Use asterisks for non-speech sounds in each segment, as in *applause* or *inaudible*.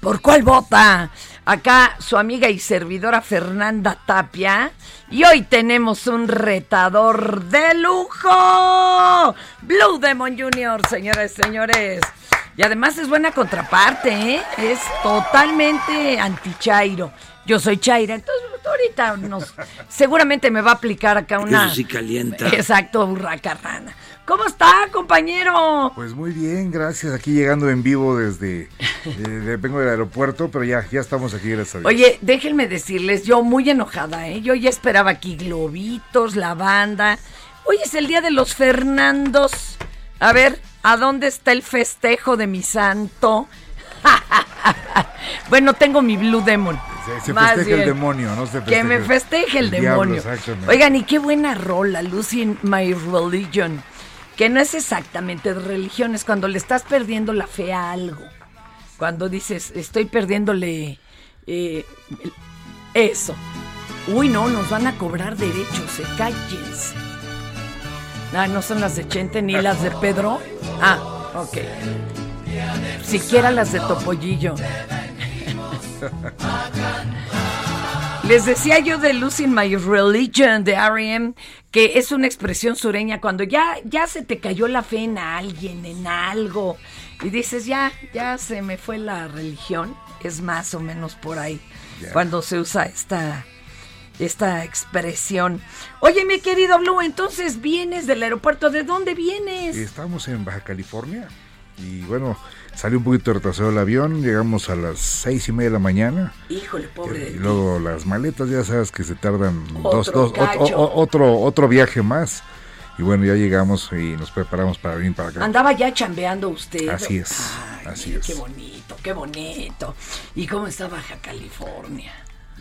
¿Por cuál vota? Acá su amiga y servidora Fernanda Tapia. Y hoy tenemos un retador de lujo. Blue Demon Jr., señores, señores. Y además es buena contraparte, ¿eh? Es totalmente anti-Chairo. Yo soy Chaira, entonces ahorita nos, seguramente me va a aplicar acá una... Eso sí calienta. Exacto, burraca rana. ¿Cómo está, compañero? Pues muy bien, gracias. Aquí llegando en vivo desde. eh, vengo del aeropuerto, pero ya, ya estamos aquí, gracias a Dios. Oye, déjenme decirles, yo muy enojada, ¿eh? Yo ya esperaba aquí globitos, la banda. Hoy es el día de los Fernandos. A ver, ¿a dónde está el festejo de mi santo? *laughs* bueno, tengo mi Blue Demon. Se, se Más festeja el demonio, ¿no? Se Que me festeje el, demonio. Oigan, y qué buena rola, Lucy My Religion. Que no es exactamente de religión, es cuando le estás perdiendo la fe a algo. Cuando dices, estoy perdiéndole eh, eso. Uy, no, nos van a cobrar derechos, eh, cállense. Ah, no son las de Chente ni las de Pedro. Ah, ok. Siquiera las de Topollillo. *laughs* Les decía yo de Losing My Religion de R.E.M. que es una expresión sureña cuando ya, ya se te cayó la fe en alguien, en algo, y dices, ya, ya se me fue la religión, es más o menos por ahí cuando se usa esta, esta expresión. Oye, mi querido Blue, entonces vienes del aeropuerto, ¿de dónde vienes? Estamos en Baja California y bueno, salió un poquito retrasado el avión, llegamos a las seis y media de la mañana. Híjole, pobre Y ti. luego las maletas, ya sabes que se tardan Otro dos, dos, cacho. o- otro, otro viaje más. Y bueno, ya llegamos y nos preparamos para venir para acá. Andaba ya chambeando usted. Así es, Ay, así es. Qué bonito, qué bonito. ¿Y cómo está Baja California?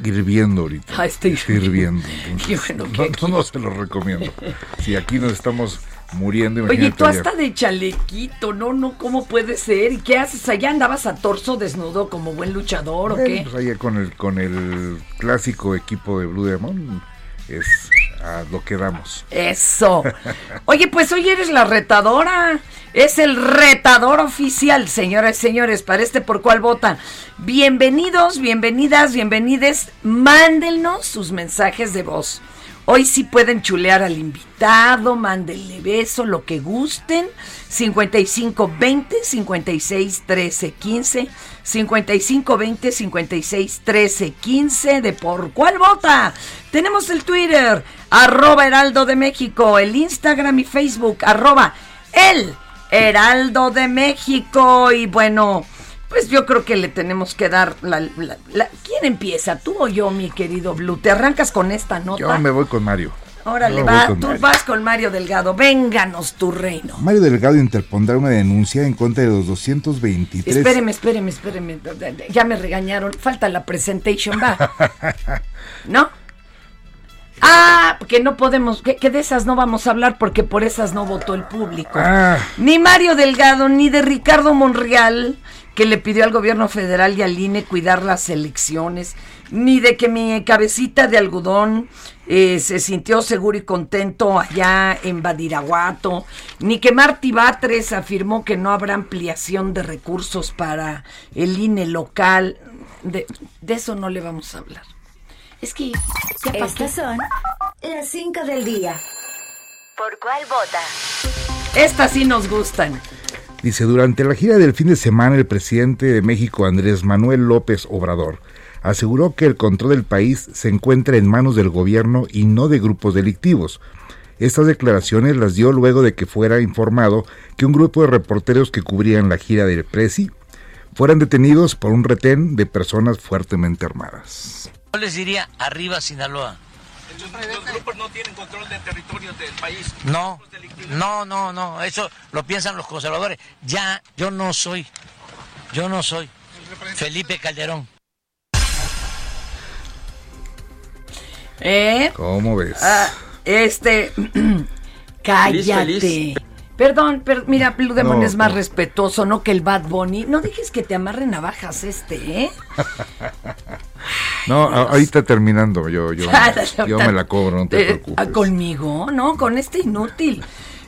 Hirviendo ahorita. Ah, está hirviendo. entonces, *laughs* bueno no, no, no se lo recomiendo. *laughs* Si aquí nos estamos muriendo, Oye, tú hasta de chalequito, no, no, ¿cómo puede ser? ¿Y qué haces? ¿Allá andabas a torso desnudo como buen luchador o Bueno, qué? pues allá con el, con el clásico equipo de Blue Demon es a lo que damos. Eso. *laughs* Oye, pues hoy eres la retadora. Es el retador oficial, señoras y señores, para este por cuál vota. Bienvenidos, bienvenidas, bienvenides. Mándennos sus mensajes de voz. Hoy sí pueden chulear al invitado, mándenle beso, lo que gusten. 55 20 56 13 15. 55 20 56 13 15. ¿De por cuál vota? Tenemos el Twitter, arroba Heraldo de México, el Instagram y Facebook, arroba el Heraldo de México. Y bueno, pues yo creo que le tenemos que dar la, la- la- ¿Quién empieza? ¿Tú o yo, mi querido Blue? ¿Te arrancas con esta nota? Yo me voy con Mario. Órale, va, con tú Mario. vas con Mario Delgado. Vénganos tu reino. Mario Delgado interpondrá una denuncia en contra de los 223. Espéreme, espéreme, espéreme. Ya me regañaron. Falta la presentation, va. *laughs* ¿No? Ah, porque no podemos, que, que de esas no vamos a hablar porque por esas no votó el público. Ah. Ni Mario Delgado ni de Ricardo Monreal, que le pidió al gobierno federal y al INE cuidar las elecciones, ni de que mi cabecita de algodón eh, se sintió seguro y contento allá en Badiraguato, ni que Martí Batres afirmó que no habrá ampliación de recursos para el INE local. De, de eso no le vamos a hablar. Es que... ¿ya Estas son las 5 del día. ¿Por cuál vota? Estas sí nos gustan. Dice, durante la gira del fin de semana, el presidente de México, Andrés Manuel López Obrador, aseguró que el control del país se encuentra en manos del gobierno y no de grupos delictivos. Estas declaraciones las dio luego de que fuera informado que un grupo de reporteros que cubrían la gira del Presi fueran detenidos por un retén de personas fuertemente armadas. Yo les diría arriba Sinaloa. Los grupos no tienen control del territorio del país. No, no, no, no, eso lo piensan los conservadores. Ya, yo no soy, yo no soy Felipe Calderón. ¿Eh? ¿Cómo ves? Ah, este. *clears throat* cállate. feliz. Perdón, pero mira, Blue Demon No, es más no. respetuoso, ¿no? Que el Bad Bunny. No dejes que te amarre navajas este, ¿eh? No, a- ahorita terminando, yo, yo, *laughs* Ya, yo me la cobro, no te Eh, preocupes. ah, Conmigo, no, con este inútil.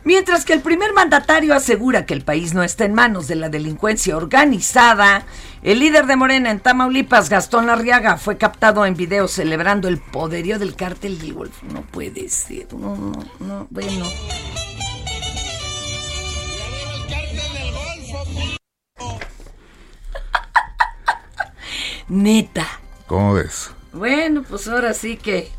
Mientras que el primer mandatario asegura que el país no está en manos de la delincuencia organizada, el líder de Morena en Tamaulipas, Gastón Arriaga, fue captado en video celebrando el poderío del cártel del Golfo. No puede ser, no, no, no, bueno. Neta. ¿Cómo ves? Bueno, pues ahora sí que.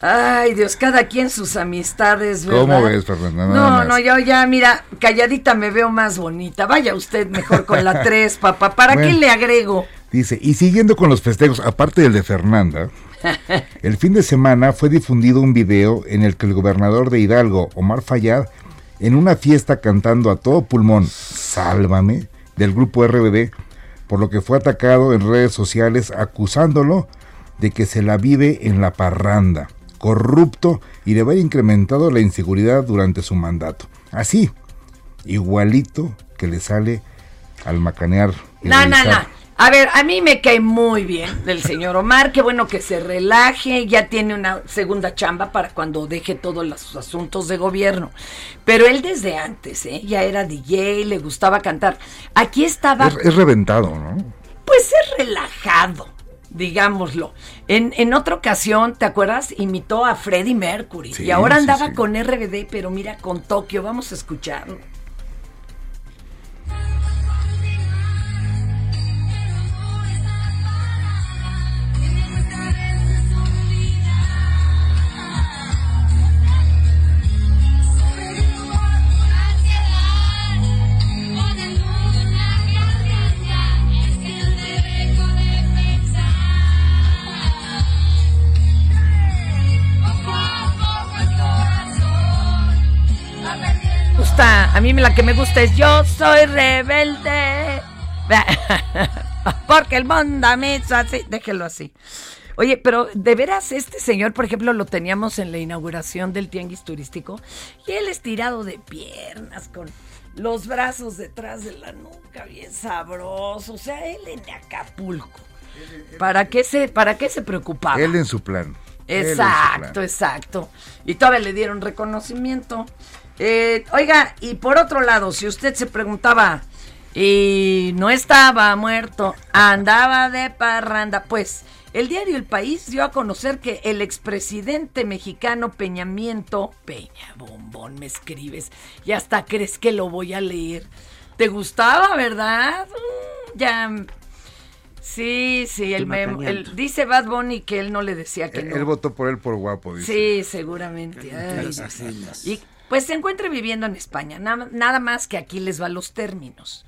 Ay, Dios, cada quien sus amistades, ¿verdad? ¿Cómo ves, Fernanda? No, más. no, yo ya, mira, calladita me veo más bonita. Vaya usted mejor con la *laughs* 3, papá. ¿Para qué le agrego? Dice, y siguiendo con los festejos, aparte del de Fernanda, *laughs* el fin de semana fue difundido un video en el que el gobernador de Hidalgo, Omar Fayad, en una fiesta cantando a todo pulmón, Sálvame, del grupo RBD, por lo que fue atacado en redes sociales acusándolo de que se la vive en la parranda, corrupto y de haber incrementado la inseguridad durante su mandato. Así, igualito que le sale al macanear. No, no, no. A ver, a mí me cae muy bien del señor Omar. Qué bueno que se relaje. Ya tiene una segunda chamba para cuando deje todos los asuntos de gobierno. Pero él desde antes, ¿eh? Ya era DJ, le gustaba cantar. Aquí estaba Es, es reventado, ¿no? Pues es relajado, digámoslo. En, en otra ocasión, ¿te acuerdas? Imitó a Freddie Mercury. Sí, y ahora sí, andaba sí. con RBD, pero mira, con Tokio. Vamos a escucharlo. A mí la que me gusta es Yo soy rebelde. *laughs* Porque el mundo me hizo así. Déjelo así. Oye, pero de veras este señor, por ejemplo, lo teníamos en la inauguración del tianguis turístico y él estirado de piernas con los brazos detrás de la nuca, bien sabroso. O sea, él en Acapulco. ¿Para qué se, para qué se preocupaba? Él en su plan. Él en su Exacto, plan. exacto. Y todavía le dieron reconocimiento. Eh, oiga, y por otro lado, si usted se preguntaba, y no estaba muerto, andaba de parranda, pues El diario El País dio a conocer que el expresidente mexicano Peñamiento, Peña Bombón, me escribes, y hasta crees que lo voy a leer. ¿Te gustaba, verdad? Mm, ya. Sí, sí, el memo. el- dice Bad Bunny que él no le decía que Él, no. él votó por él por guapo, dice. Sí, seguramente. Ay, y pues se encuentra viviendo en España. Nada, más que aquí les va los términos.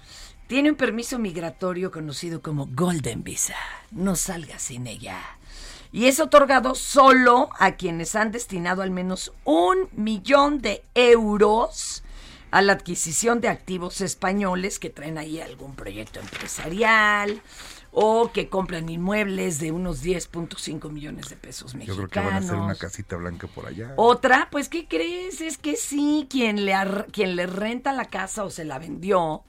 Tiene un permiso migratorio conocido como Golden Visa. No salga sin ella. Y es otorgado solo a quienes han destinado al menos un millón de euros a la adquisición de activos españoles que traen ahí algún proyecto empresarial o que compran inmuebles de unos 10.5 millones de pesos Yo mexicanos. creo que van a hacer una casita blanca por allá. Otra, pues, ¿qué crees? Es que sí, quien le, quien le renta la casa o se la vendió,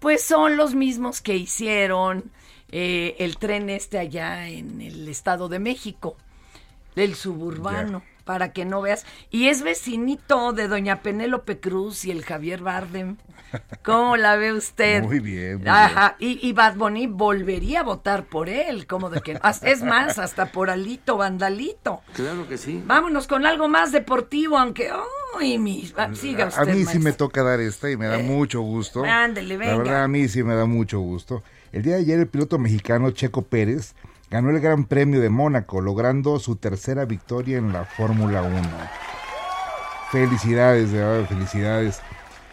pues son los mismos que hicieron eh, el tren este allá en el Estado de México, el suburbano, para que no veas. Y es vecinito de doña Penélope Cruz y el Javier Bardem. ¿Cómo la ve usted? Muy bien, muy Ajá, y, y Bad Bunny volvería a votar por él, como de que... Es más, hasta por Alito Vandalito. Claro que sí. Vámonos con algo más deportivo, aunque. ¡Ay, mi! ah, Siga A- usted. a mí sí me toca dar esta y me da Eh, mucho gusto. ándele, venga. La verdad, a mí sí me da mucho gusto. El día de ayer, el piloto mexicano Checo Pérez ganó el Gran Premio de Mónaco, logrando su tercera victoria en la Fórmula 1. Felicidades, de verdad, felicidades.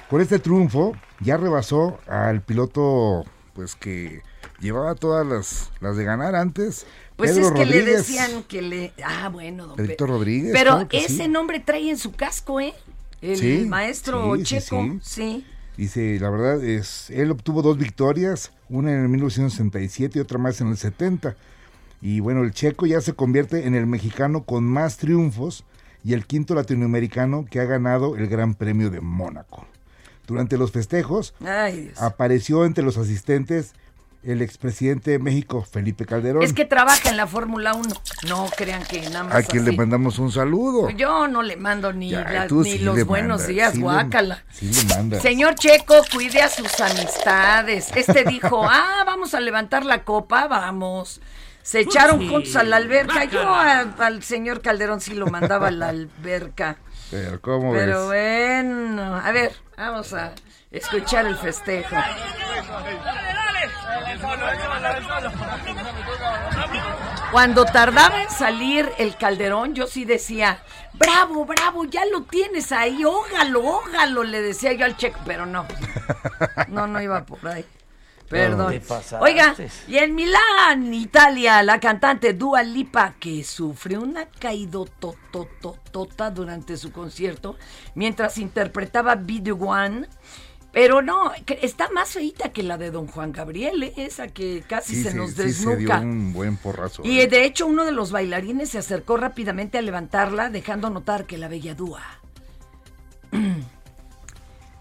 Con este triunfo, ya rebasó al piloto, pues que llevaba todas las, las de ganar antes. Pues Pedro es que le Rodríguez. decían que le. Ah, bueno, don Pedrito Pe- Rodríguez, Pero claro ese sí. nombre trae en su casco, ¿eh? El Sí, maestro sí, Checo. sí. sí. Dice, la verdad es, él obtuvo dos victorias, una en el 1967 y otra más en el 70. Y bueno, el checo ya se convierte en el mexicano con más triunfos y el quinto latinoamericano que ha ganado el Gran Premio de Mónaco. Durante los festejos Ay, apareció entre los asistentes el expresidente de México, Felipe Calderón, Es que trabaja en la Fórmula 1. No crean que nada más. a quien le mandamos un saludo. Yo no le mando ni, Ya, la- tú ni sí los buenos días, sí le- guácala. sí le mandas. Señor Checo, cuide a sus amistades. Este dijo, *laughs* ah, vamos a levantar la copa, vamos. Se echaron Sí. juntos a la alberca. Yo a- al señor Calderón sí lo mandaba a la alberca. Pero ¿cómo Pero ves? bueno, a ver, vamos a escuchar el festejo. Cuando tardaba en salir el Calderón, yo sí decía, bravo, bravo, ya lo tienes ahí, ógalo, ógalo, le decía yo al checo, pero no, no, no iba por ahí. Perdón. Oiga, y en Milán, Italia, la cantante Dua Lipa, que sufrió una caidotototota durante su concierto mientras interpretaba The One. Pero no, está más feita que la de Don Juan Gabriel, ¿eh? esa que casi Sí, se sí, nos sí se dio desnuca. un buen porrazo. Y eh, de hecho uno de los bailarines se acercó rápidamente a levantarla, dejando notar que la bella Dúa. *clears throat*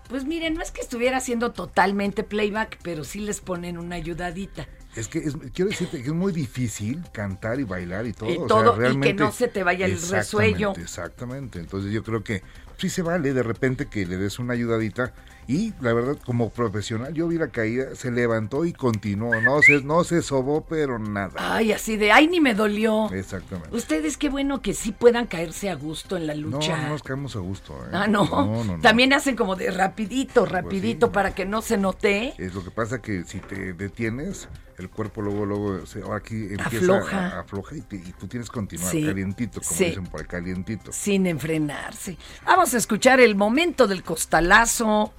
Pues miren, no es que estuviera haciendo totalmente playback, pero sí les ponen una ayudadita. Es que es- quiero decirte que es muy difícil cantar y bailar y todo. Y o sea, todo, y que realmente- no se te vaya el resuello. Exactamente. Entonces yo creo que sí se vale de repente que le des una ayudadita. Y la verdad, como profesional, yo vi la caída, se levantó y continuó. No se, no se sobó, pero nada. Ay, así de, ay, ni me dolió. Exactamente. Ustedes qué bueno que sí puedan caerse a gusto en la No, lucha. no nos caemos a gusto. ¿eh? Ah, no. No, no, no. También hacen como de rapidito, rapidito para que no se note. Es lo que pasa que si te detienes, el cuerpo luego, luego, se, aquí empieza Afloja. a, afloja y, te- y tú tienes que continuar Sí, calientito, como sí. dicen por ahí, calientito. Sin enfrenarse. Vamos a escuchar el momento del costalazo.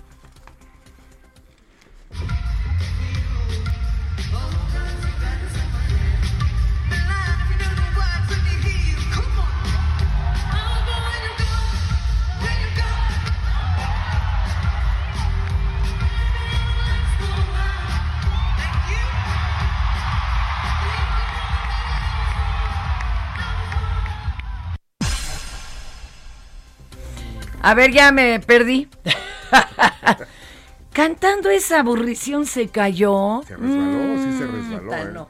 A ver, ya me perdí. *laughs* Cantando esa aburrición se cayó. Se resbaló, sí se Mm, resbaló. ¿eh? no.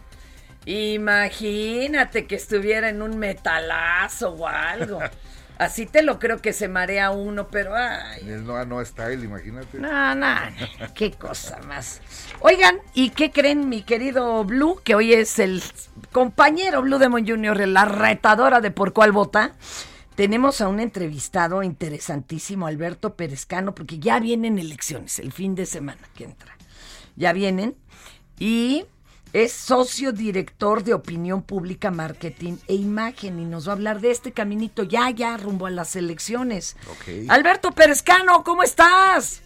Imagínate que estuviera en un metalazo o algo. *laughs* Así te lo creo que se marea uno, pero ay. En el Noa Noa Style, imagínate. No, no, qué cosa más. Oigan, ¿y qué creen, mi querido Blue? Que hoy es el compañero Blue Demon Jr., la retadora de Por Cuál Vota. Tenemos a un entrevistado interesantísimo, Alberto Perezcano, porque ya vienen elecciones, el fin de semana que entra. Ya vienen. Y es socio director de opinión pública, marketing e imagen y nos va a hablar de este caminito ya, ya rumbo a las elecciones. Alberto Perezcano, ¿cómo estás?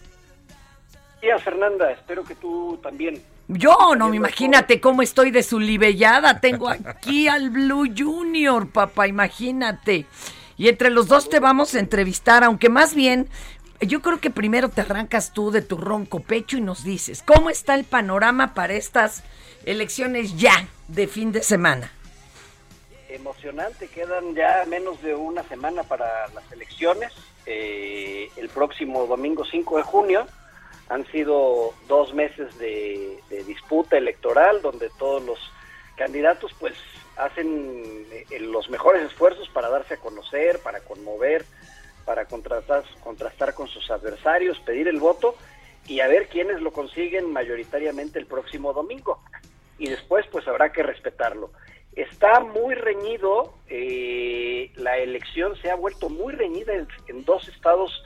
días, Fernanda. Espero que tú también. Yo, no, me imagínate cómo estoy de su libellada. Tengo aquí al Blue Junior, papá, imagínate. Y entre los dos te vamos a entrevistar, aunque más bien, yo creo que primero te arrancas tú de tu ronco pecho y nos dices, ¿cómo está el panorama para estas elecciones ya de fin de semana? Emocionante, quedan ya menos de una semana para las elecciones. Eh, el próximo domingo 5 de junio han sido dos meses de, de disputa electoral donde todos los candidatos pues hacen eh, los mejores esfuerzos para darse a conocer, para conmover, para contratar, contrastar con sus adversarios, pedir el voto y a ver quiénes lo consiguen mayoritariamente el próximo domingo. Y después pues habrá que respetarlo. Está muy reñido, eh, la elección se ha vuelto muy reñida en, dos estados,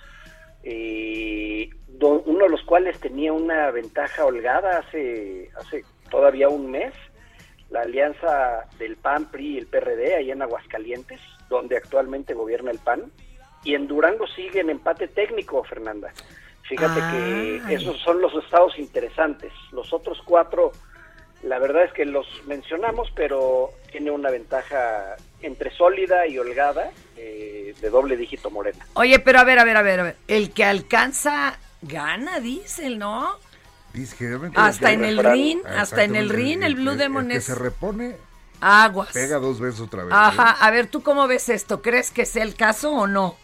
eh, uno de los cuales tenía una ventaja holgada hace, hace todavía un mes, la alianza del PAN, PRI y el PRD, ahí en Aguascalientes, donde actualmente gobierna el PAN, y en Durango sigue en empate técnico, Fernanda. Fíjate Ay. que esos son los estados interesantes. Los otros cuatro, la verdad es que los mencionamos, pero tiene una ventaja entre sólida y holgada eh, de doble dígito morena. Oye, pero a ver, a ver, a ver, a ver. El que alcanza gana, dicen, ¿no? Hasta en el ring, hasta en el ring, el Blue Demon que es se repone, aguas. pega dos veces otra vez. Ajá, ¿eh? a ver, ¿tú cómo ves esto? ¿Crees que sea el caso o no?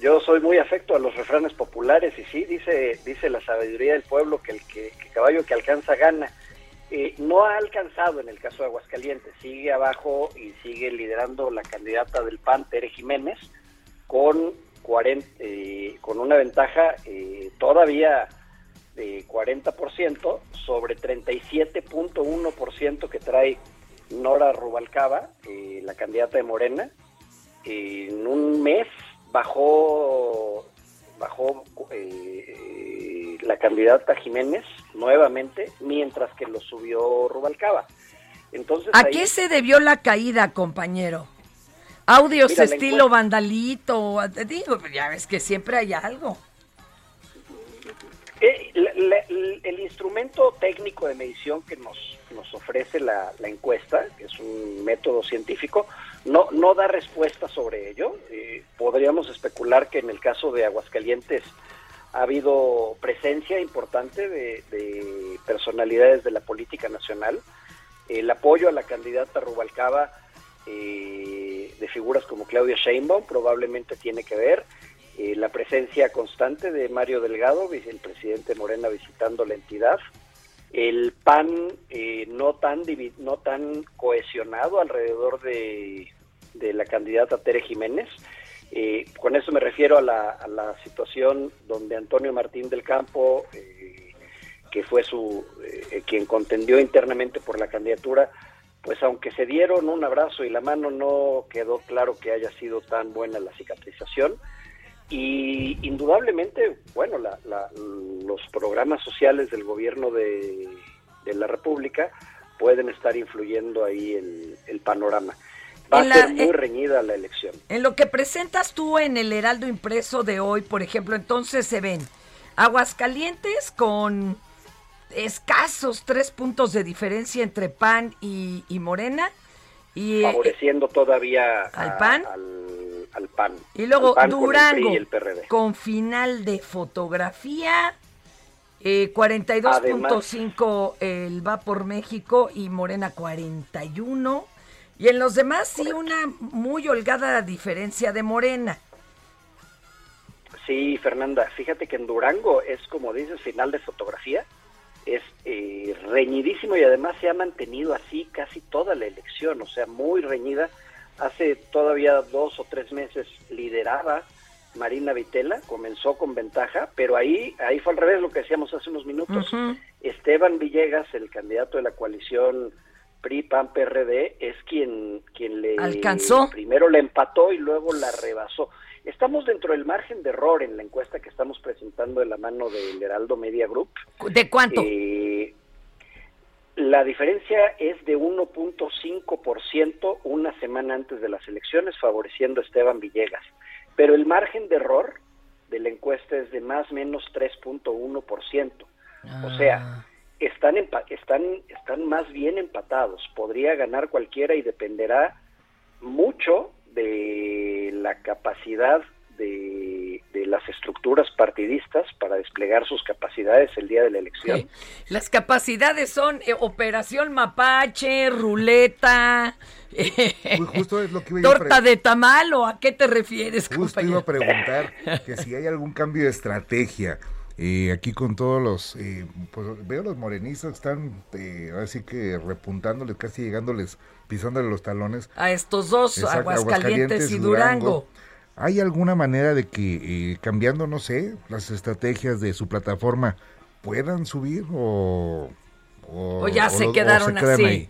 Yo soy muy afecto a los refranes populares y sí, dice, dice la sabiduría del pueblo que el que, que caballo que alcanza gana. Eh, no ha alcanzado en el caso de Aguascalientes, sigue abajo y sigue liderando la candidata del PAN, Tere Jiménez, con, 40, eh, con una ventaja eh, todavía de 40% sobre 37.1% que trae Nora Rubalcaba, eh, la candidata de Morena. en un mes bajó bajó eh, la candidata Jiménez nuevamente, mientras que lo subió Rubalcaba. Entonces, ¿A ahí- qué se debió la caída, compañero? ¿Audios Mira, estilo vandalito? Digo, ya ves que siempre hay algo. La- el, instrumento técnico de medición que nos, nos ofrece la, la encuesta, que es un método científico, no, no da respuesta sobre ello. Eh, podríamos especular que en el caso de Aguascalientes ha habido presencia importante de, de personalidades de la política nacional. El apoyo a la candidata Rubalcaba eh, de figuras como Claudia Sheinbaum probablemente tiene que ver eh, la presencia constante de Mario Delgado, el presidente Morena visitando la entidad, el PAN eh, no tan no tan cohesionado alrededor de, de la candidata Tere Jiménez. Eh, con eso me refiero a la, a la situación donde Antonio Martín del Campo, eh, que fue su eh, quien contendió internamente por la candidatura, pues aunque se dieron un abrazo y la mano no quedó claro que haya sido tan buena la cicatrización y indudablemente bueno la- la- los programas sociales del gobierno de, de la República pueden estar influyendo ahí el, el panorama va En a la- ser muy en- reñida la elección En lo que presentas tú en el Heraldo Impreso de hoy, por ejemplo, entonces se ven Aguascalientes con escasos tres puntos de diferencia entre PAN y, y Morena. Y, eh, favoreciendo todavía ¿Al a- PAN? al, al PAN y luego con el Durango el con final de fotografía. eh, 42.5 el va por México y Morena 41. Y en los demás sí una muy holgada diferencia de Morena. Sí, Fernanda, fíjate que en Durango es como dices, final de fotografía, es eh, reñidísimo y además se ha mantenido así casi toda la elección, o sea, muy reñida Hace todavía dos o tres meses lideraba Marina Vitela, comenzó con ventaja, pero ahí, ahí fue al revés lo que decíamos hace unos minutos. Esteban Villegas, el candidato de la coalición PRI PAN PRD, es quien quien le Alcanzó. primero la empató y luego la rebasó. Estamos dentro del margen de error en la encuesta que estamos presentando de la mano del Heraldo Media Group. ¿De cuánto? Eh, la diferencia es de 1.5% una semana antes de las elecciones, favoreciendo a Esteban Villegas. Pero el margen de error de la encuesta es de más o menos 3.1%. O sea, están, empa- están, están más bien empatados. Podría ganar cualquiera y dependerá mucho de la capacidad de, de las estructuras partidistas para desplegar sus capacidades el día de la elección. Sí. Las capacidades son eh, Operación Mapache, ruleta, eh, Ju- Justo es lo que iba yo a torta de tamal o a qué te refieres, Justo iba a compañero? preguntar *laughs* que si hay algún cambio de estrategia. eh, aquí con todos los, eh, pues veo los morenistas que están, eh, así que repuntándoles, casi llegándoles, pisándoles los talones. A estos dos, Exacto, Aguascalientes y Durango. ¿Hay alguna manera de que eh, cambiando, no sé, las estrategias de su plataforma puedan subir o, O ya se quedaron quedan así. ahí?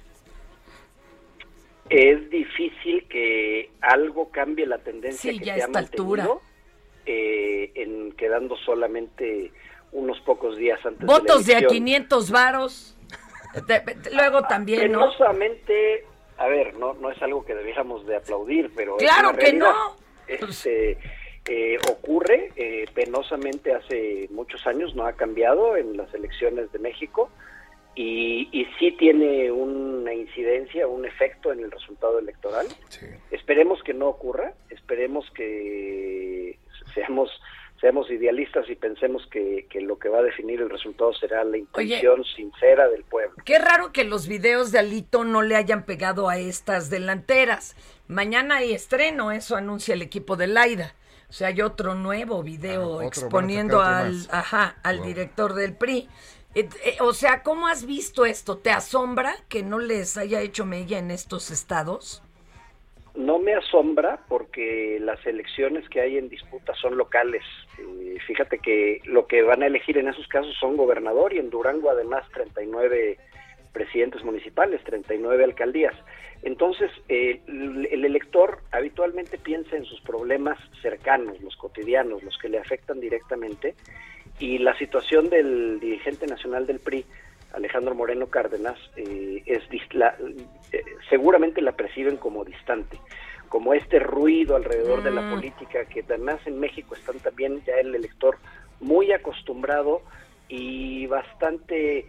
Es difícil que algo cambie la tendencia Sí, que ya a se ha esta altura. mantenido, eh, en quedando solamente unos pocos días antes Votos de de la a elección. 500 varos. De- de- Luego también, ¿no? Penosamente, a ver, no, no es algo que debiéramos de aplaudir, pero es Claro una que realidad. no. Este, eh, ocurre eh, penosamente hace muchos años, no ha cambiado en las elecciones de México y, y sí tiene una incidencia, un efecto en el resultado electoral. Esperemos que no ocurra, esperemos que seamos seamos idealistas y pensemos que, que lo que va a definir el resultado será la intención sincera del pueblo. Qué raro que los videos de Alito no le hayan pegado a estas delanteras. Mañana hay estreno, eso anuncia el equipo de Laida. O sea, hay otro nuevo video Ah, otro, exponiendo al, ajá, al Wow. director del PRI. Eh, eh, o sea, ¿cómo has visto esto? ¿Te asombra que no les haya hecho mella en estos estados? No me asombra porque las elecciones que hay en disputa son locales. Eh, fíjate que lo que van a elegir en esos casos son gobernador y en Durango además 39 presidentes municipales, 39 alcaldías. Entonces, eh, el el elector habitualmente piensa en sus problemas cercanos, los cotidianos, los que le afectan directamente, y la situación del dirigente nacional del PRI, Alejandro Moreno Cárdenas, eh, es la- eh, seguramente la perciben como distante, como este ruido alrededor de la Mm. política, que además en México están también ya el elector muy acostumbrado y bastante,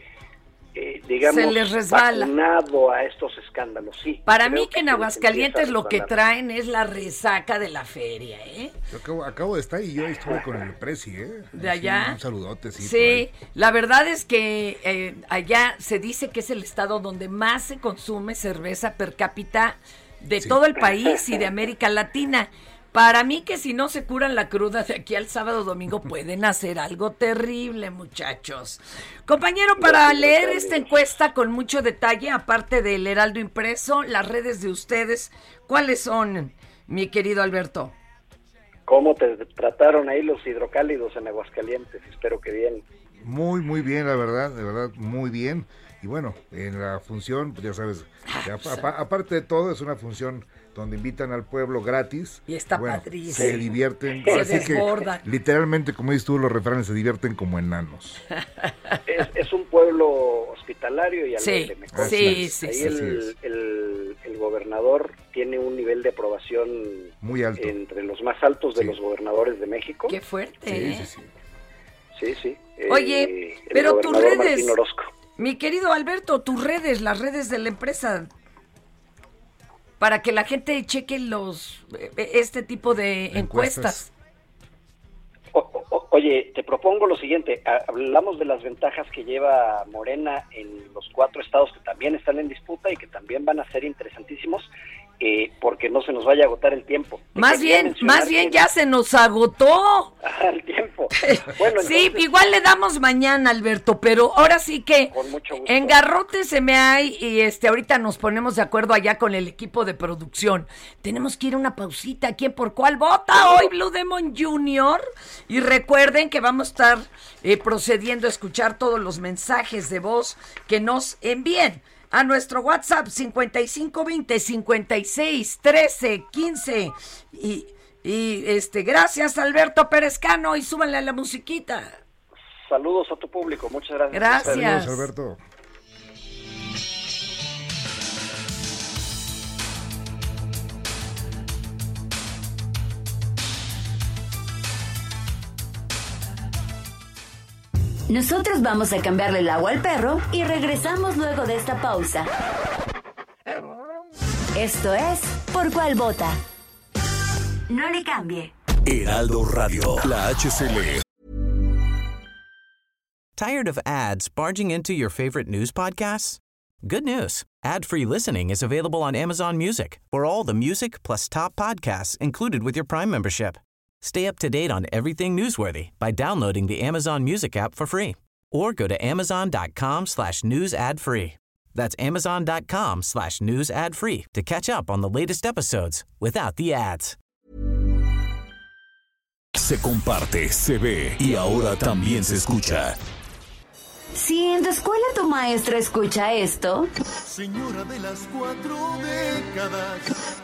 eh, digamos, Se les resbala. vacunado a estos escándalos. Sí, Para mí que en Aguascalientes lo que traen es la resaca de la feria, ¿eh? Yo acabo, acabo de estar y yo estuve con el Prezi, ¿eh? ¿De allá? un saludote, sí. la verdad es que eh, allá se dice que es el estado donde más se consume cerveza per cápita de Sí. todo el país y de América Latina. Para mí que si no se curan la cruda de aquí al sábado domingo pueden hacer algo terrible, muchachos. Compañero, para leer esta encuesta con mucho detalle, aparte del Heraldo impreso, las redes de ustedes, ¿cuáles son, mi querido Alberto? ¿Cómo te trataron ahí los hidrocálidos en Aguascalientes? Espero que bien. Muy, muy bien, la verdad, de verdad, muy bien. Y bueno, en la función, pues ya sabes, ya apa- apa- aparte de todo, es una función donde invitan al pueblo gratis. Y está Bueno, padrísimo. Se divierten. Se Ahora sí que, literalmente, como dices tú, los refranes se divierten como enanos. *laughs* Es, es un pueblo hospitalario y Sí, alegre. me consta. sí, sí, Ahí sí, el, así el- el gobernador tiene un nivel de aprobación Muy alto. entre los más altos de Sí. los gobernadores de México. Qué fuerte, Sí, ¿eh? sí, sí. Sí, sí. Oye, Eh, el pero tus redes, mi querido Alberto, tus redes, las redes de la empresa, para que la gente cheque los eh, este tipo de encuestas. Encuestas. O- oye, te propongo lo siguiente. Ha- Hablamos de las ventajas que lleva Morena en los cuatro estados que también están en disputa y que también van a ser interesantísimos. Eh, porque no se nos vaya a agotar el tiempo. Más bien, más bien que- ya se nos agotó. *laughs* El tiempo. *laughs* Bueno, sí, igual le damos mañana, Alberto, pero ahora sí que Con mucho gusto. en Garrote se me hay y este ahorita nos ponemos de acuerdo allá con el equipo de producción. Tenemos que ir a una pausita. ¿Quién por cuál vota hoy Blue Demon Junior? Y recuerden que vamos a estar eh, procediendo a escuchar todos los mensajes de voz que nos envíen a nuestro WhatsApp 5520 56 13 15 y y este, gracias Alberto Pérez Cano y súbanle a la musiquita. Saludos a tu público, muchas gracias. Gracias. Saludos, Alberto. Nosotros vamos a cambiarle el agua al perro y regresamos luego de esta pausa. Esto es Por cuál vota. No le cambie. Heraldo Radio. La HCL. Tired of ads barging into your favorite news podcasts? Good news. Ad-free listening is available on Amazon Music for all the music plus top podcasts included with your Prime membership. Stay up to date on everything newsworthy by downloading the Amazon Music app for free or go to amazon.com slash news ad free. That's amazon.com slash news ad free to catch up on the latest episodes without the ads. Se comparte, se ve y ahora también se escucha. Si en tu escuela tu maestra escucha esto, Señora de las cuatro décadas.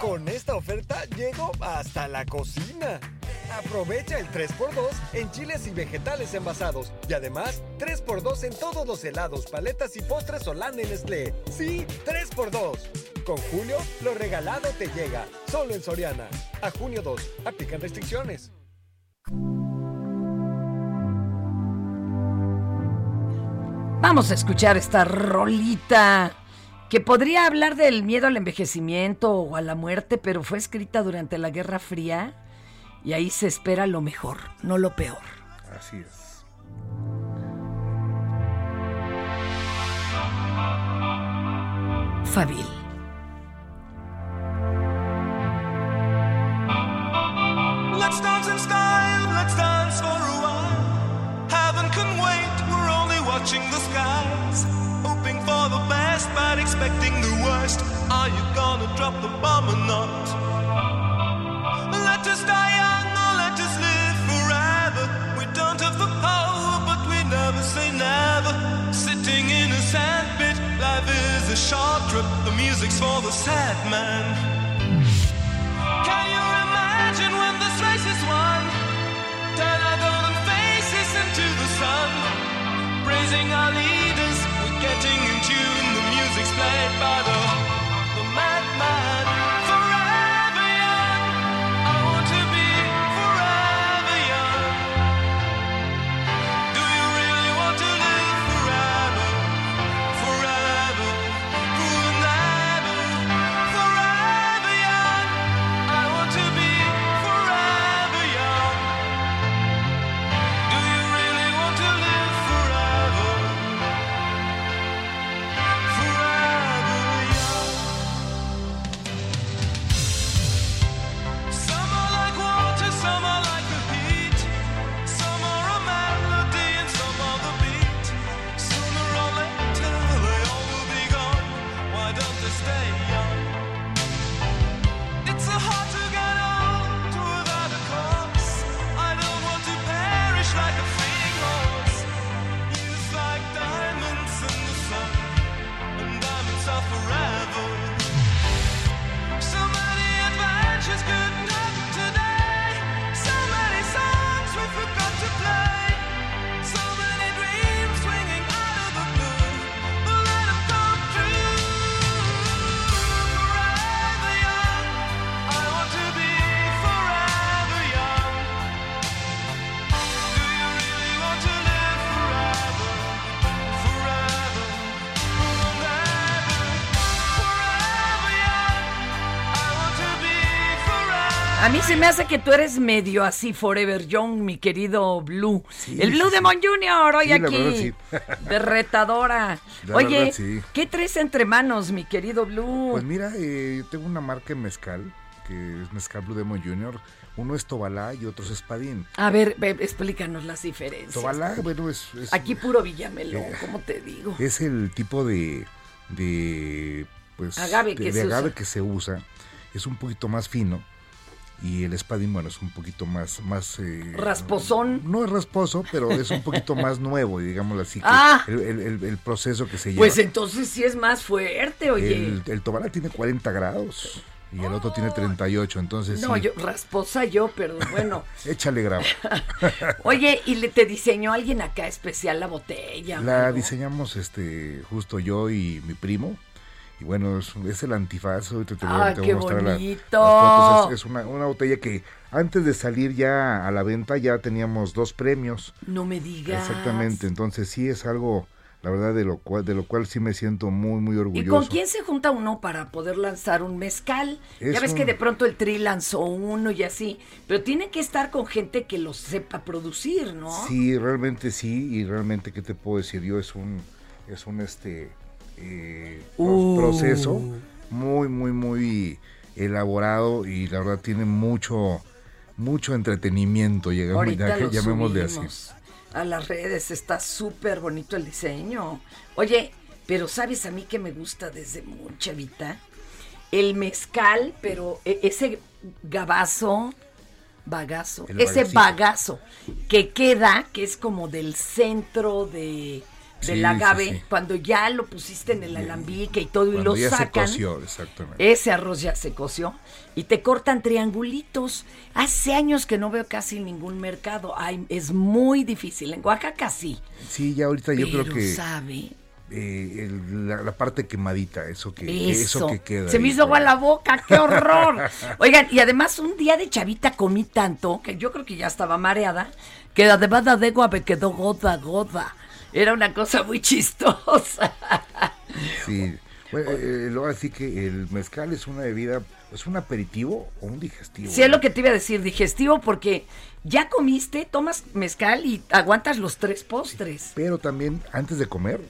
Con esta oferta llego hasta la cocina. Aprovecha el 3x2 en chiles y vegetales envasados. Y además, 3x2 en todos los helados, paletas y postres Holanda Nestlé. Sí, 3x2. Con Julio, lo regalado te llega. Solo en Soriana. A junio 2. Aplican restricciones. Vamos a escuchar esta rolita que podría hablar del miedo al envejecimiento o a la muerte, pero fue escrita durante la Guerra Fría y ahí se espera lo mejor, no lo peor. Así es. Fabil. Se me hace que tú eres medio así, Forever Young, mi querido Blue. el Blue sí, Demon Junior, hoy Sí, aquí. verdad, sí. De retadora. *laughs* La Oye, verdad. ¿qué traes entre manos, mi querido Blue? Pues mira, eh, yo tengo una marca en mezcal, que es Mezcal Blue Demon Junior. Uno es Tobalá y otro es Espadín. A ver, ve, explícanos las diferencias. Tobalá, bueno, es, es- Aquí puro Villamelón, Eh, ¿cómo te digo? es el tipo de, de pues Agave de, que de se agave usa. que se usa. Es un poquito más fino y el espadín, bueno, es un poquito más... más eh, Rasposón. No es rasposo, pero es un poquito más nuevo, digámoslo así, que *laughs* Ah. el, el- el- el proceso que se lleva. Pues entonces sí es más fuerte, oye. el, Tobalá tiene 40 grados y el otro tiene 38, entonces no, sí, yo, rasposa yo, pero bueno. *laughs* échale grava. *laughs* Oye, ¿y le te diseñó alguien acá especial la botella? La diseñamos este justo yo y mi primo. Y bueno, es, es el antifaz. Ahorita te voy, Ah, a- te voy qué a mostrar la- las bonito. fotos. Es, es una, una botella que antes de salir ya a la venta ya teníamos dos premios. No me digas. Exactamente. Entonces sí es algo, la verdad, de lo cual, de lo cual sí me siento muy, muy ¿Y orgulloso. con quién se junta uno para poder lanzar un mezcal? Es ya ves que de pronto el Tri lanzó uno y así, pero tiene que estar con gente que lo sepa producir, ¿no? Sí, realmente sí. Y realmente, ¿qué te puedo decir? Yo es un, es un este eh, Uh. proceso muy, muy, muy elaborado y la verdad tiene mucho, mucho entretenimiento, llegamos, ya- llamémosle así. a las redes, está súper bonito el diseño. Oye, pero ¿sabes a mí que me gusta desde muy chavita? El mezcal, pero e- ese gabazo, bagazo, El ese bagazo que queda, que es como del centro de del Sí, agave, sí, sí. cuando ya lo pusiste en el alambique y todo y lo ya sacan. se coció, exactamente. Ese arroz ya se coció y te cortan triangulitos. Hace años que no veo casi ningún mercado. Ay, es muy difícil. En Oaxaca sí. Sí, ya ahorita yo creo que sabe. eh, el- la, la parte quemadita, eso que, Eso. eso que queda. Se me hizo agua la boca, qué horror. *laughs* Oigan, y además un día de chavita comí tanto que yo creo que ya estaba mareada, que además la lengua me quedó goda, goda. Era una cosa muy chistosa. Sí. Bueno, eh, luego así que el mezcal es una bebida, es un aperitivo o un digestivo. Sí, es lo que te iba a decir, digestivo, porque ya comiste, tomas mezcal y aguantas los tres postres. Pero también antes de comer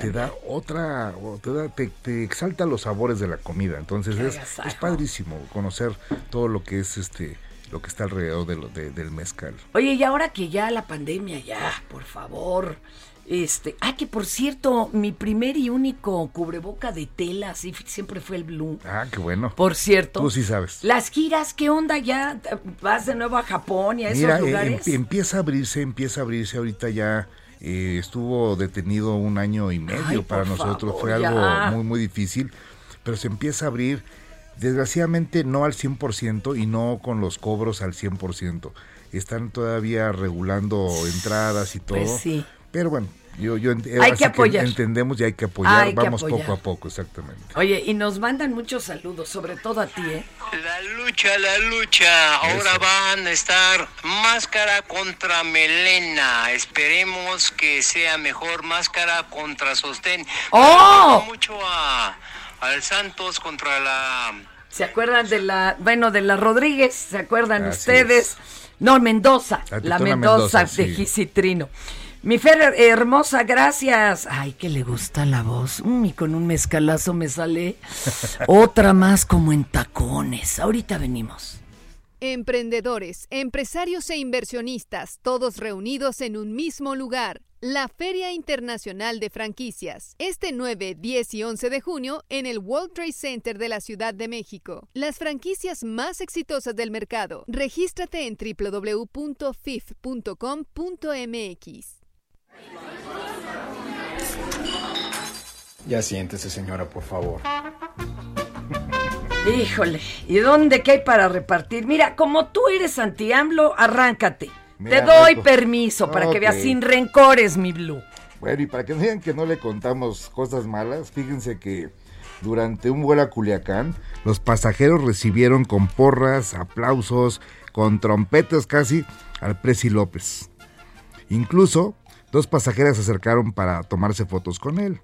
te da otra, te, da- te, te exalta los sabores de la comida. Entonces es, es padrísimo conocer todo lo que es este, lo que está alrededor de lo- de- del mezcal. Oye, y ahora que ya la pandemia, ya, por favor. Este, ah, que por cierto, mi primer y único cubreboca de tela, así siempre fue el Blue. Ah, qué bueno. Por cierto. Tú sí sabes. Las giras, ¿qué onda ya? ¿Vas de nuevo a Japón y a esos Mira, eh, lugares? em- empieza a abrirse, empieza a abrirse ahorita ya. eh, estuvo detenido un año y medio Ay, para nosotros, favor, fue algo ya. muy, muy difícil, pero se empieza a abrir, desgraciadamente no al 100% y no con los cobros al 100%. Están todavía regulando entradas y todo. Pues sí. Pero bueno, yo, yo ent- Hay así que apoyar. entendemos y hay que apoyar, Hay que vamos apoyar. poco a poco, exactamente. Oye, y nos mandan muchos saludos, sobre todo a ti, ¿eh? La lucha, la lucha. Ahora van a estar máscara contra melena. Esperemos que sea mejor máscara contra sostén. ¡Oh! Me mucho a, al Santos contra la ¿Se acuerdan de la, bueno, de la Rodríguez? ¿Se acuerdan Así ustedes? No, Mendoza, La la, Tetona Mendoza, Mendoza, de sí. Gisitrino. Mi Fer hermosa, gracias. Ay, que le gusta la voz. Mm, y con un mezcalazo me sale *laughs* otra más como en tacones. Ahorita venimos. Emprendedores, empresarios e inversionistas, todos reunidos en un mismo lugar. La Feria Internacional de Franquicias, este 9, 10 y 11 de junio en el World Trade Center de la Ciudad de México. Las franquicias más exitosas del mercado. Regístrate en www.fif.com.mx. Ya siéntese, señora, por favor. Híjole, ¿y dónde qué hay para repartir? Mira, como tú eres anti-AMLO, arráncate. Mira, Te doy permiso para que veas sin rencores, mi Blue. Bueno, y para que no digan que no le contamos cosas malas, fíjense que durante un vuelo a Culiacán, los pasajeros recibieron con porras, aplausos, con trompetas casi al Presi López. Incluso, dos pasajeras se acercaron para tomarse fotos con él.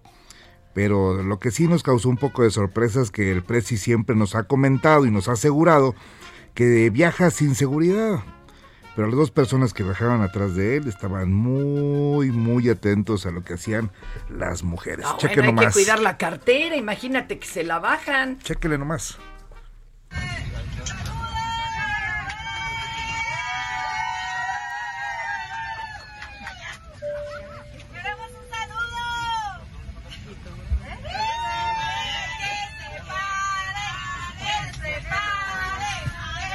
Pero lo que sí nos causó un poco de sorpresa es que el Presi siempre nos ha comentado y nos ha asegurado que viaja sin seguridad. Pero las dos personas que viajaban atrás de él estaban muy, muy atentos a lo que hacían las mujeres. No, Cheque bueno, hay que nomás. cuidar la cartera, imagínate que se la bajan. Chéquele nomás.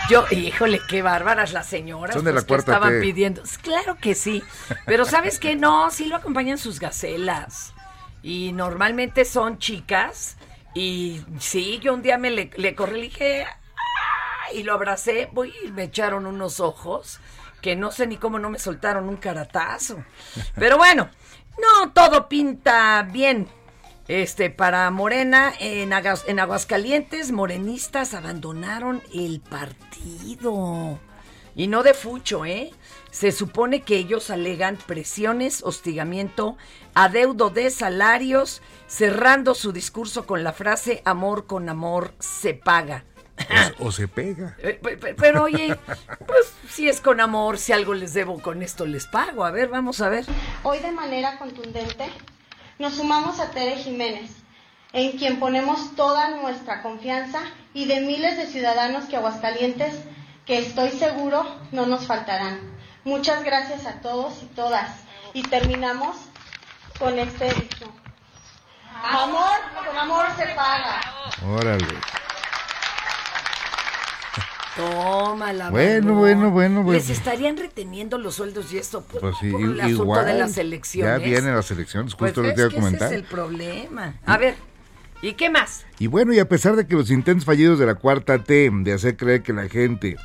Yo, híjole, qué bárbaras las señoras Son de la pues, que cuarta estaban T. pidiendo. Claro que sí, pero ¿sabes qué? No, sí lo acompañan sus gacelas. Y normalmente son chicas. Y sí, yo un día me le, le corrí, le dije, y lo abracé, voy y me echaron unos ojos que no sé ni cómo no me soltaron un caratazo. Pero bueno, no todo pinta bien. Este, para Morena, en, Agas- en Aguascalientes, morenistas abandonaron el partido. Y no de fucho, ¿eh? Se supone que ellos alegan presiones, hostigamiento, adeudo de salarios, cerrando su discurso con la frase amor con amor se paga. O, o se pega. *laughs* Eh, pe- pe- Pero oye, pues si es con amor, si algo les debo, con esto les pago. A ver, vamos a ver. Hoy de manera contundente nos sumamos a Tere Jiménez, en quien ponemos toda nuestra confianza y de miles de ciudadanos que Aguascalientes, que estoy seguro no nos faltarán. Muchas gracias a todos y todas. Y terminamos con este dicho. Amor con amor se paga. Órale. Tómala. Bueno, bueno, bueno, bueno. Les estarían reteniendo los sueldos y esto por, Pues sí, por el asunto igual. de las elecciones. Ya vienen las elecciones, Pues justo lo ves que iba a comentar. Ese es el problema. A ver, ¿y qué más? Y bueno, y a pesar de que los intentos fallidos de la cuarta T de hacer creer que la gente,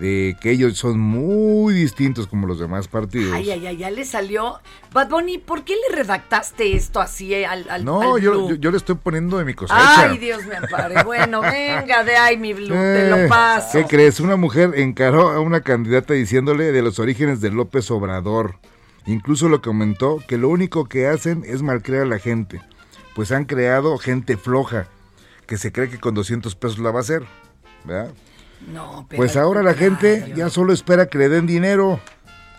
de que ellos son muy distintos como los demás partidos. Ay, ay, ay, ya le salió. Bad Bunny, ¿por qué le redactaste esto así eh, al, al no, al yo, yo, yo le estoy poniendo de mi cosecha. Ay, Dios me ampare. Bueno, venga, de ay, mi Blue, te lo Eh, paso. ¿Qué crees? Una mujer encaró a una candidata diciéndole de los orígenes de López Obrador. Incluso lo comentó que lo único que hacen es malcrear a la gente. Pues han creado gente floja que se cree que con 200 pesos la va a hacer. ¿verdad? No, pero Pues ahora la gente ya solo espera que le den dinero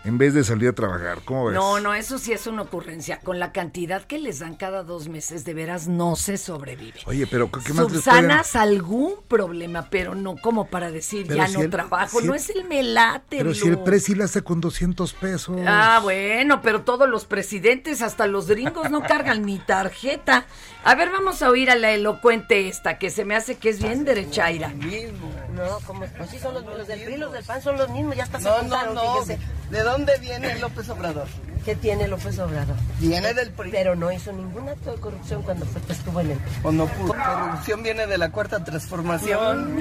en vez de salir a trabajar. ¿Cómo ves? No, no, eso sí es una ocurrencia. Con la cantidad que les dan cada dos meses, de veras no se sobrevive. Oye, pero ¿qué más Subsanas algún problema, pero no como para decir Pero ya si no el- trabajo. si no el- es el melate, Pero si el presi la hace con 200 pesos. Ah, bueno, pero todos los presidentes, hasta los gringos, no cargan ni tarjeta. A ver, vamos a oír a la elocuente esta, que se me hace que es bien derechaira. No, como pues sí son los, los del PRI, los del PAN son los mismos, ya se No, no, no. fíjese. ¿De dónde viene López Obrador? ¿Qué tiene López Obrador? Viene del PRI. Pero no hizo ningún acto de corrupción cuando fue, estuvo en el PRI. ¿O no pudo? Corrupción viene de la cuarta transformación.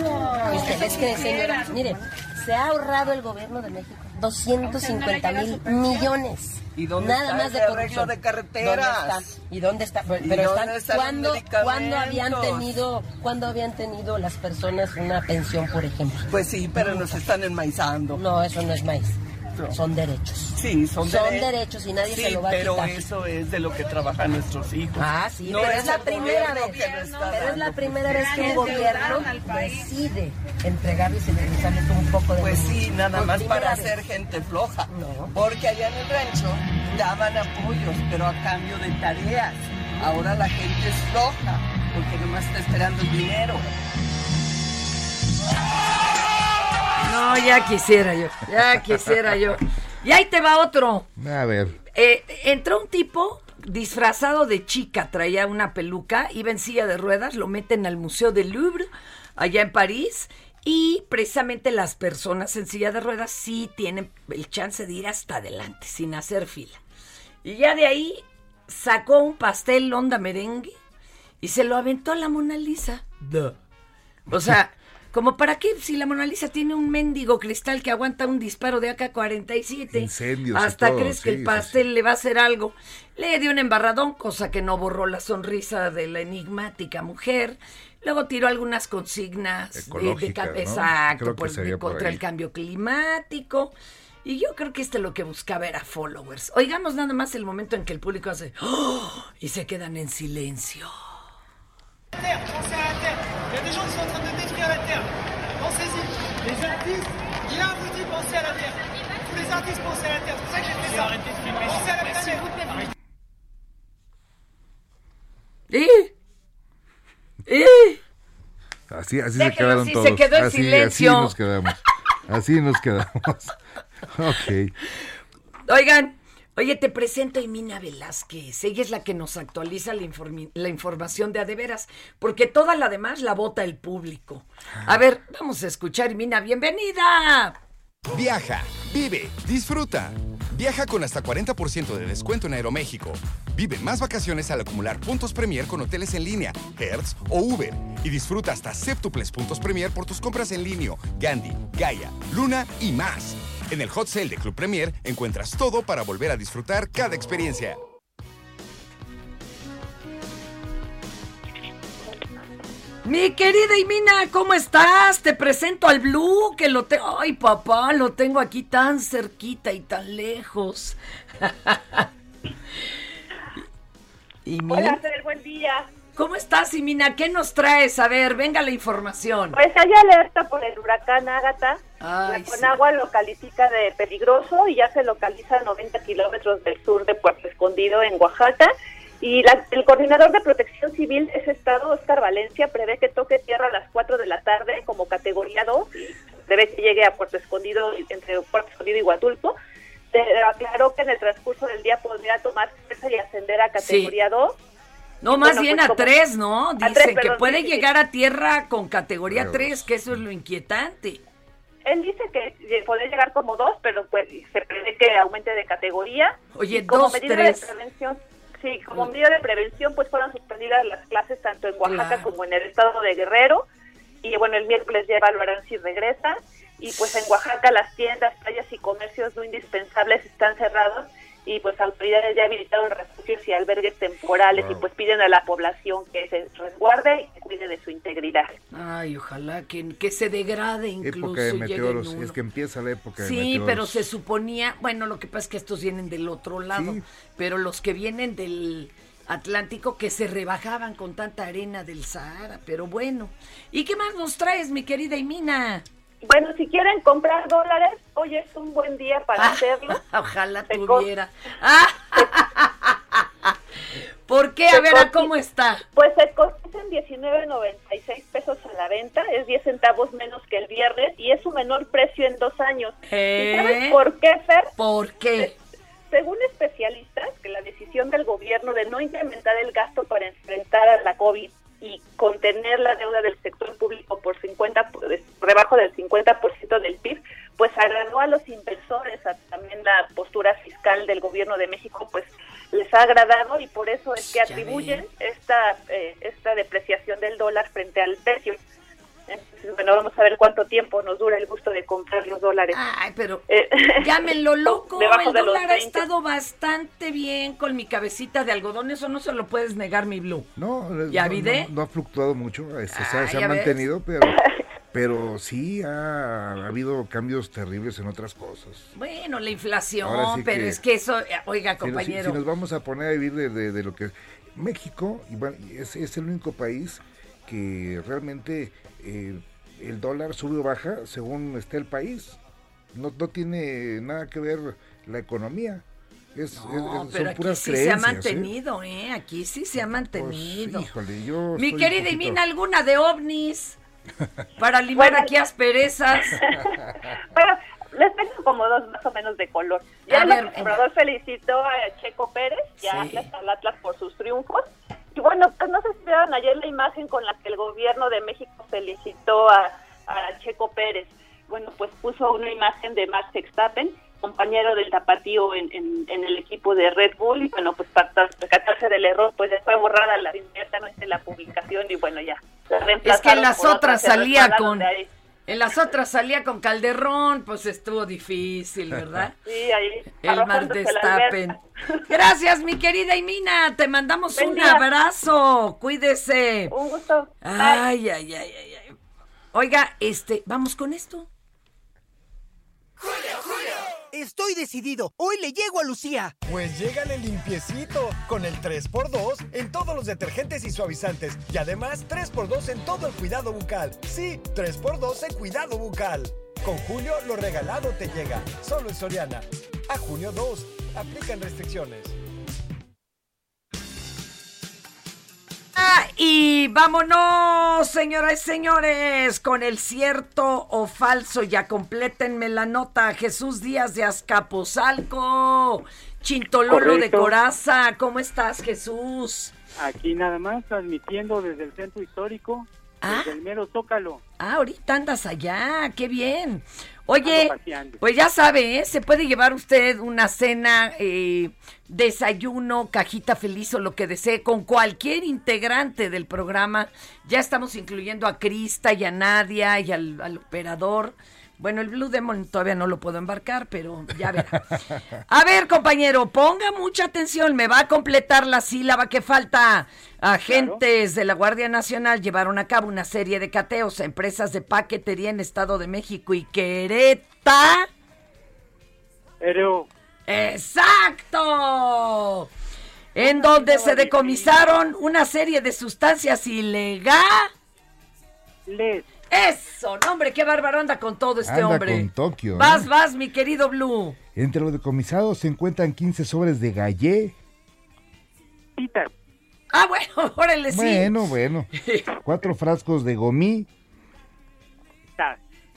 Es que, es que, señora, mire, se ha ahorrado el gobierno de México 250 mil millones. ¿Y dónde Nada está más de corrupción. de carreteras? ¿Y dónde está? Pero ¿Y dónde están, ¿cuándo, ¿cuándo habían tenido, ¿cuándo habían tenido las personas una pensión, por ejemplo? Pues sí, pero nos están enmaizando. No, eso no es maíz. Son derechos. Sí, son, Son dere- derechos y nadie Sí, se lo va a pero quitar. eso es de lo que trabajan nuestros hijos. Ah, sí, No pero es la primera vez. Pero es la primera vez que un gobierno decide entregarles y regresarles un poco de Pues sí, nada más para vez. hacer gente floja. Porque allá en el rancho daban apoyos, pero a cambio de tareas. Ahora la gente es floja, porque nomás está esperando el dinero. No, ya quisiera yo, ya quisiera yo. Y ahí te va otro. A ver. Eh, entró un tipo disfrazado de chica, traía una peluca, iba en silla de ruedas, lo meten al Museo del Louvre, allá en París, y precisamente las personas en silla de ruedas sí tienen el chance de ir hasta adelante, sin hacer fila. Y ya de ahí sacó un pastel onda merengue y se lo aventó a la Mona Lisa. O sea, como para qué si la Mona Lisa tiene un mendigo cristal que aguanta un disparo de AK-47. Incendios y Hasta todo, crees que el sí, pastel le va a hacer algo. Le dio un embarradón, cosa que no borró la sonrisa de la enigmática mujer. Luego tiró algunas consignas de- de. Exacto, por- por contra el cambio climático. Y yo creo que este lo que buscaba era followers. Oigamos nada más el momento en que el público hace "Oh", y se quedan en silencio. Terre, pensez à la Terre. Il y a des gens qui sont en train de détruire la Terre. Pensez-y. Les artistes, Guillaume vous dit pensez à la Terre. Tous les artistes pensent à la Terre. C'est pour ça que j'ai fait ça. Pensez à la planète. ¿Y? ¿Y? Así, así se Déjenlo quedaron así, se todos. quedó en así, silencio. así nos quedamos. Así nos quedamos. *laughs* ok. Oigan, oye, te presento a Emina Velázquez. Ella es la que nos actualiza la, la información de adeveras, porque toda la demás la vota el público. A ver, vamos a escuchar, Emina, bienvenida. Viaja, vive, disfruta. Viaja con hasta 40% de descuento en Aeroméxico. Vive más vacaciones al acumular puntos Premier con hoteles en línea, Hertz o Uber. Y disfruta hasta séptuples puntos Premier por tus compras en línea, Gandhi, Gaia, Luna y más. En el Hot Sale de Club Premier encuentras todo para volver a disfrutar cada experiencia. Mi querida Emina, ¿cómo estás? Te presento al Blue, que lo tengo. Ay, papá, lo tengo aquí tan cerquita y tan lejos. *laughs* Emina, Hola, buen día. ¿Cómo estás, Emina? ¿Qué nos traes? A ver, venga la información. Pues hay alerta por el huracán Ágata. Ay, la Conagua lo califica de peligroso y ya se localiza a 90 kilómetros del sur de Puerto Escondido, en Oaxaca. Y la- el coordinador de protección civil de ese estado, Oscar Valencia, prevé que toque tierra a las 4 de la tarde como categoría 2 y prevé que llegue a Puerto Escondido, entre Puerto Escondido y Huatulco. Pero aclaró que en el transcurso del día podría tomar fuerza y ascender a categoría 2. No, más bueno, bien pues a como- tres, ¿no? Dicen tres, que puede sí, sí, sí. llegar a tierra con categoría 3, que eso es lo inquietante. Él dice que puede llegar como dos, pero pues se prevé que aumente de categoría. Oye, como dos, medida tres. de prevención, sí, como medida de prevención, pues fueron suspendidas las clases tanto en Oaxaca Claro. como en el estado de Guerrero. Y bueno, el miércoles ya evaluarán si regresa. Y pues en Oaxaca las tiendas, playas y comercios no indispensables están cerrados. Y pues autoridades ya habilitaron refugios y albergues temporales y pues piden a la población que se resguarde y cuide de su integridad. Ay, ojalá que, que se degrade incluso. Época de meteoros. uno. Es que empieza la época de Sí, meteoros. pero se suponía, bueno, lo que pasa es que estos vienen del otro lado, Sí. pero los que vienen del Atlántico que se rebajaban con tanta arena del Sahara, pero bueno. ¿Y qué más nos traes, mi querida Imina? Bueno, si quieren comprar dólares, hoy es un buen día para hacerlo. *laughs* Ojalá tuviera. *laughs* ¿Por qué? A ver, ¿a cotiza- ¿cómo está? Pues se cotizan 19.96 pesos a la venta, es 10 centavos menos que el viernes y es su menor precio en dos años. ¿Eh? ¿Y sabes por qué, Fer? ¿Por qué? Según especialistas, que la decisión del gobierno de no incrementar el gasto para enfrentar a la COVID y contener la deuda del sector público por 50 por debajo del 50% del PIB, pues agradó a los inversores, a- también la postura fiscal del gobierno de México, pues les ha agradado y por eso es que atribuyen esta eh, esta depreciación del dólar frente al precio. Entonces, bueno, vamos a ver cuánto tiempo nos dura el gusto de comprar los dólares. Ay, pero Eh, *laughs* llámenlo loco. debajo el de dólar ha 20. estado bastante bien con mi cabecita de algodón. Eso no se lo puedes negar, mi Blue. No, ¿Ya no, no, no ha fluctuado mucho, este, se, ha- Ah, se ha ves. mantenido, pero, *laughs* pero sí ha, habido cambios terribles en otras cosas. Bueno, la inflación, sí pero que- es que eso, eh, oiga, si- compañero. si nos vamos a poner a vivir de, de- de lo que... México y bueno, es, es el único país que realmente eh, el dólar sube o baja según esté el país. No, no tiene nada que ver la economía. Es, es- No, es- pero son aquí puras sí se ha. ¿eh? mantenido, ¿eh? Aquí sí se ha mantenido. Híjole, yo Mi querida poquito- Imina, ¿alguna de ovnis? Para limar Bueno. aquí asperezas. *laughs* Bueno, les tengo como dos más o menos de color. Ya A el ver, observador felicitó a Checo Pérez y a Sí. Atlas, al Atlas por sus triunfos. Y bueno, pues no sé si vieron ayer la imagen con la que el gobierno de México felicitó a, a Checo Pérez. Bueno, pues puso una imagen de Max Verstappen, compañero del tapatío en, en, en el equipo de Red Bull. Y bueno, pues para percatarse del error, pues ya fue borrada la inmediatamente la publicación y bueno, ya. la Es que en las otras salía con... ahí. En las otras salía con Calderón, pues estuvo difícil, ¿verdad? *laughs* Sí, ahí. El Mar Destapen. *laughs* Gracias, mi querida Imina. Te mandamos Buen un día. abrazo. Cuídese. Un gusto. Ay, ay, ay, ay, ay. Oiga, este, vamos con esto. Estoy decidido. Hoy le llego a Lucía. Pues llégale limpiecito, con el 3x2 en todos los detergentes y suavizantes. Y además 3x2 en todo el cuidado bucal. Sí, 3x2 en cuidado bucal. Con Julio lo regalado te llega. Solo en Soriana. A junio 2. Aplican restricciones. Y vámonos, señoras y señores, con el cierto o falso. Ya complétenme la nota. Jesús Díaz de Azcapotzalco, Chintololo de. Coraza. ¿Cómo estás, Jesús? Aquí nada más transmitiendo desde el centro histórico, desde el mero Zócalo. Ah, ahorita andas allá, qué bien. Oye, pues ya sabe, ¿eh? se puede llevar usted una cena, eh, desayuno, cajita feliz o lo que desee con cualquier integrante del programa. Ya estamos incluyendo a Crista y a Nadia y al, al operador. Bueno, el Blue Demon todavía no lo puedo embarcar, pero ya verá. A ver, compañero, ponga mucha atención. Me va a completar la sílaba que falta. Agentes de la Guardia Nacional llevaron a cabo una serie de cateos a empresas de paquetería en Estado de México y Querétaro. Pero ¡Exacto! En donde se decomisaron una serie de sustancias ilegales. Eso, no, hombre, qué bárbaro anda con todo este Anda hombre. con Tokio, ¿eh? Vas, vas, mi querido Blue. Entre los decomisados se encuentran 15 sobres de gallé. Ah, bueno, *laughs* órale, sí. Bueno, bueno. *laughs* Cuatro frascos de gomí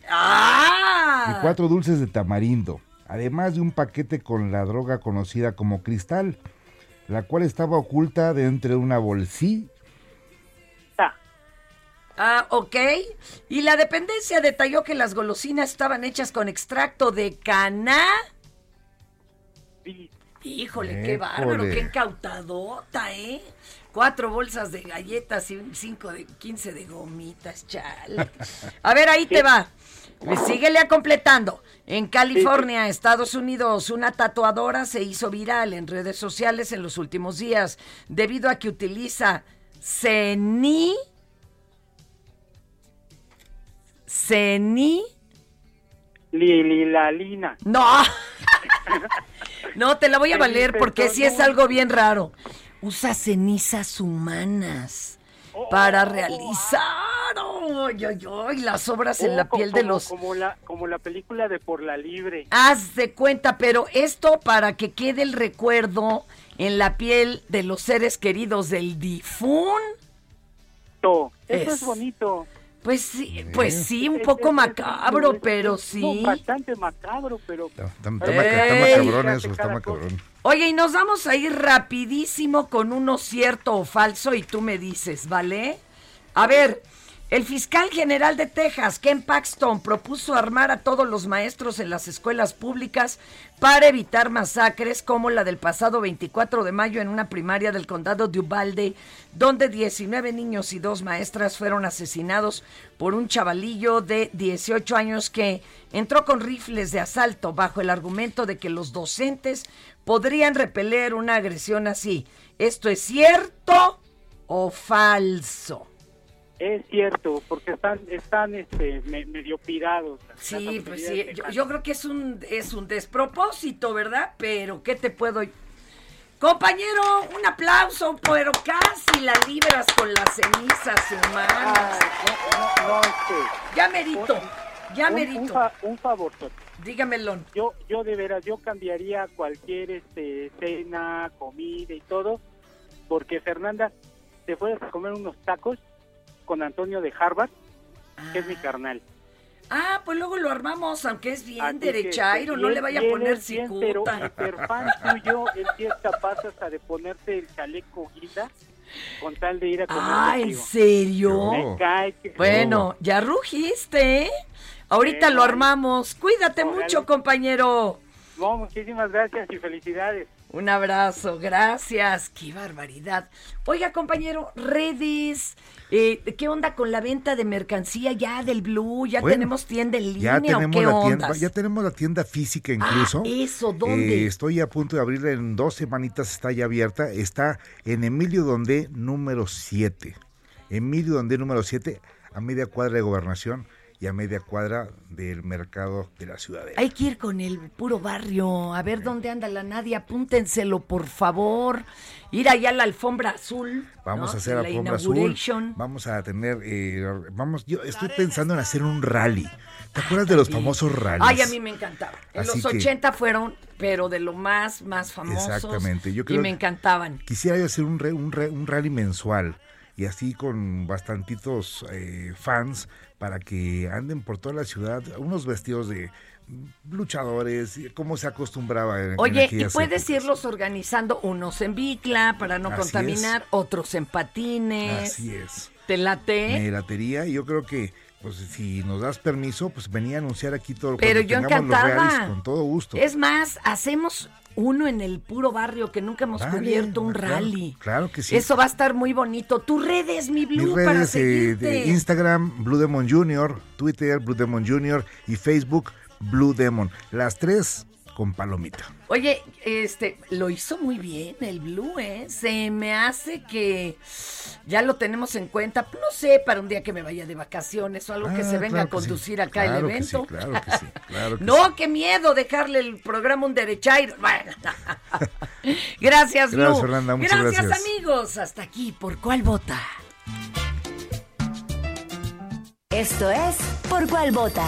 ¡Ah! y cuatro dulces de tamarindo. Además de un paquete con la droga conocida como cristal, la cual estaba oculta dentro de una bolsita. Ah, ok. Y la dependencia detalló que las golosinas estaban hechas con extracto de cana. Híjole, qué bárbaro, qué incautadota, ¿eh? Cuatro bolsas de galletas y un cinco de quince de gomitas, chale. A ver, ahí te va. Síguele a completando. En California, Estados Unidos, una tatuadora se hizo viral en redes sociales en los últimos días debido a que utiliza ceni ceni Lililalina. no *laughs* no te la voy a valer porque sí es algo bien raro usa cenizas humanas para realizar ay, ay, ay, las obras en Oh, la piel de los Como la, como la película de Por la Libre. Haz de cuenta, pero esto para que quede el recuerdo en la piel de los seres queridos del difunto. Eso es, Es- bonito. Pues sí, pues sí, un poco macabro, pero sí. Bastante macabro, pero... Está, está maca- Ey. está macabrón eso, está macabrón. Oye, y nos vamos a ir rapidísimo con uno cierto o falso y tú me dices, ¿vale? A ver, el fiscal general de Texas, Ken Paxton, propuso armar a todos los maestros en las escuelas públicas para evitar masacres como la del pasado 24 de mayo en una primaria del condado de Uvalde, donde 19 niños y dos maestras fueron asesinados por un chavalillo de 18 años que entró con rifles de asalto bajo el argumento de que los docentes podrían repeler una agresión así. ¿Esto es cierto o falso? Es cierto, porque están, están este, me- medio pirados. Sí, pues sí, yo, yo creo que es un, es un despropósito, ¿verdad? Pero, ¿qué te puedo...? Compañero, un aplauso, pero casi la libras con las cenizas humanas. No, no, este, Ya merito, ya merito. Un, fa- un favor. Dígamelo. Yo, yo de veras, yo cambiaría cualquier este, cena, comida y todo, porque Fernanda, te fueras a comer unos tacos con Antonio de Harvard, que es mi carnal. Ah, pues luego lo armamos, aunque es bien Así derechairo, y no le vaya a poner es bien, pero cicuta. *laughs* tuyo, él sí es capaz hasta de ponerte el chaleco guinda con tal de ir a comer Ah, ¿en serio? Me cae que- Bueno, ya rugiste, ¿eh? Ahorita Bueno, lo armamos. Cuídate mucho, compañero. No, muchísimas gracias y felicidades. Un abrazo, gracias. Qué barbaridad. Oiga, compañero, redes, eh, ¿qué onda con la venta de mercancía ya del Blue? ¿Ya Bueno, tenemos tienda en línea Ya o tenemos, qué la tienda, ya tenemos la tienda física incluso. Ah, eso, ¿dónde? Eh, estoy a punto de abrirla en dos semanitas, está ya abierta. Está en Emilio Donde número 7. Emilio Donde número 7, a media cuadra de gobernación. Y a media cuadra del mercado de la ciudadela. Hay que ir con el puro barrio, a ver dónde anda la Nadia, apúntenselo por favor. Ir allá a la alfombra azul. Vamos ¿no? a hacer la alfombra azul. Vamos a tener, eh, vamos, yo estoy pensando en hacer un rally. ¿Te acuerdas de los famosos rallies? Ay, a mí me encantaba. En Así los que- 80 fueron, pero de lo más, más famosos. Exactamente. Yo y creo me encantaban. Quisiera yo hacer un, re- un, re- un rally mensual y así con bastantitos eh, fans para que anden por toda la ciudad, unos vestidos de luchadores, y como se acostumbraba en, en Oye, y aquellas puedes épocas. irlos organizando unos en bicla para no Así contaminar, otros en patines. Así es. ¿Te late? Me latería y yo creo que pues si nos das permiso, pues venía a anunciar aquí todo Pero cuando yo tengamos los encantada. rallies con todo gusto. Es más, hacemos uno en el puro barrio que nunca hemos Vale, cubierto un claro, rally. Claro que sí. Eso va a estar muy bonito. Tus redes, mi Blue, Mis para redes eh, seguirte. de Instagram, Blue Demon Jr., Twitter, Blue Demon Jr. y Facebook, Blue Demon. Las tres con palomita. Oye, este, lo hizo muy bien el Blue, ¿eh? Se me hace que ya lo tenemos en cuenta, no sé, para un día que me vaya de vacaciones o algo que Ah, se venga claro a que sí. conducir acá Claro el que sí, evento. claro que sí, claro que *laughs* no, qué miedo dejarle el programa a un derechairo. *laughs* Bueno. gracias, Blue. Gracias, Fernanda, muchas gracias. amigos. Hasta aquí, ¿por cuál vota? Esto es Por cuál vota.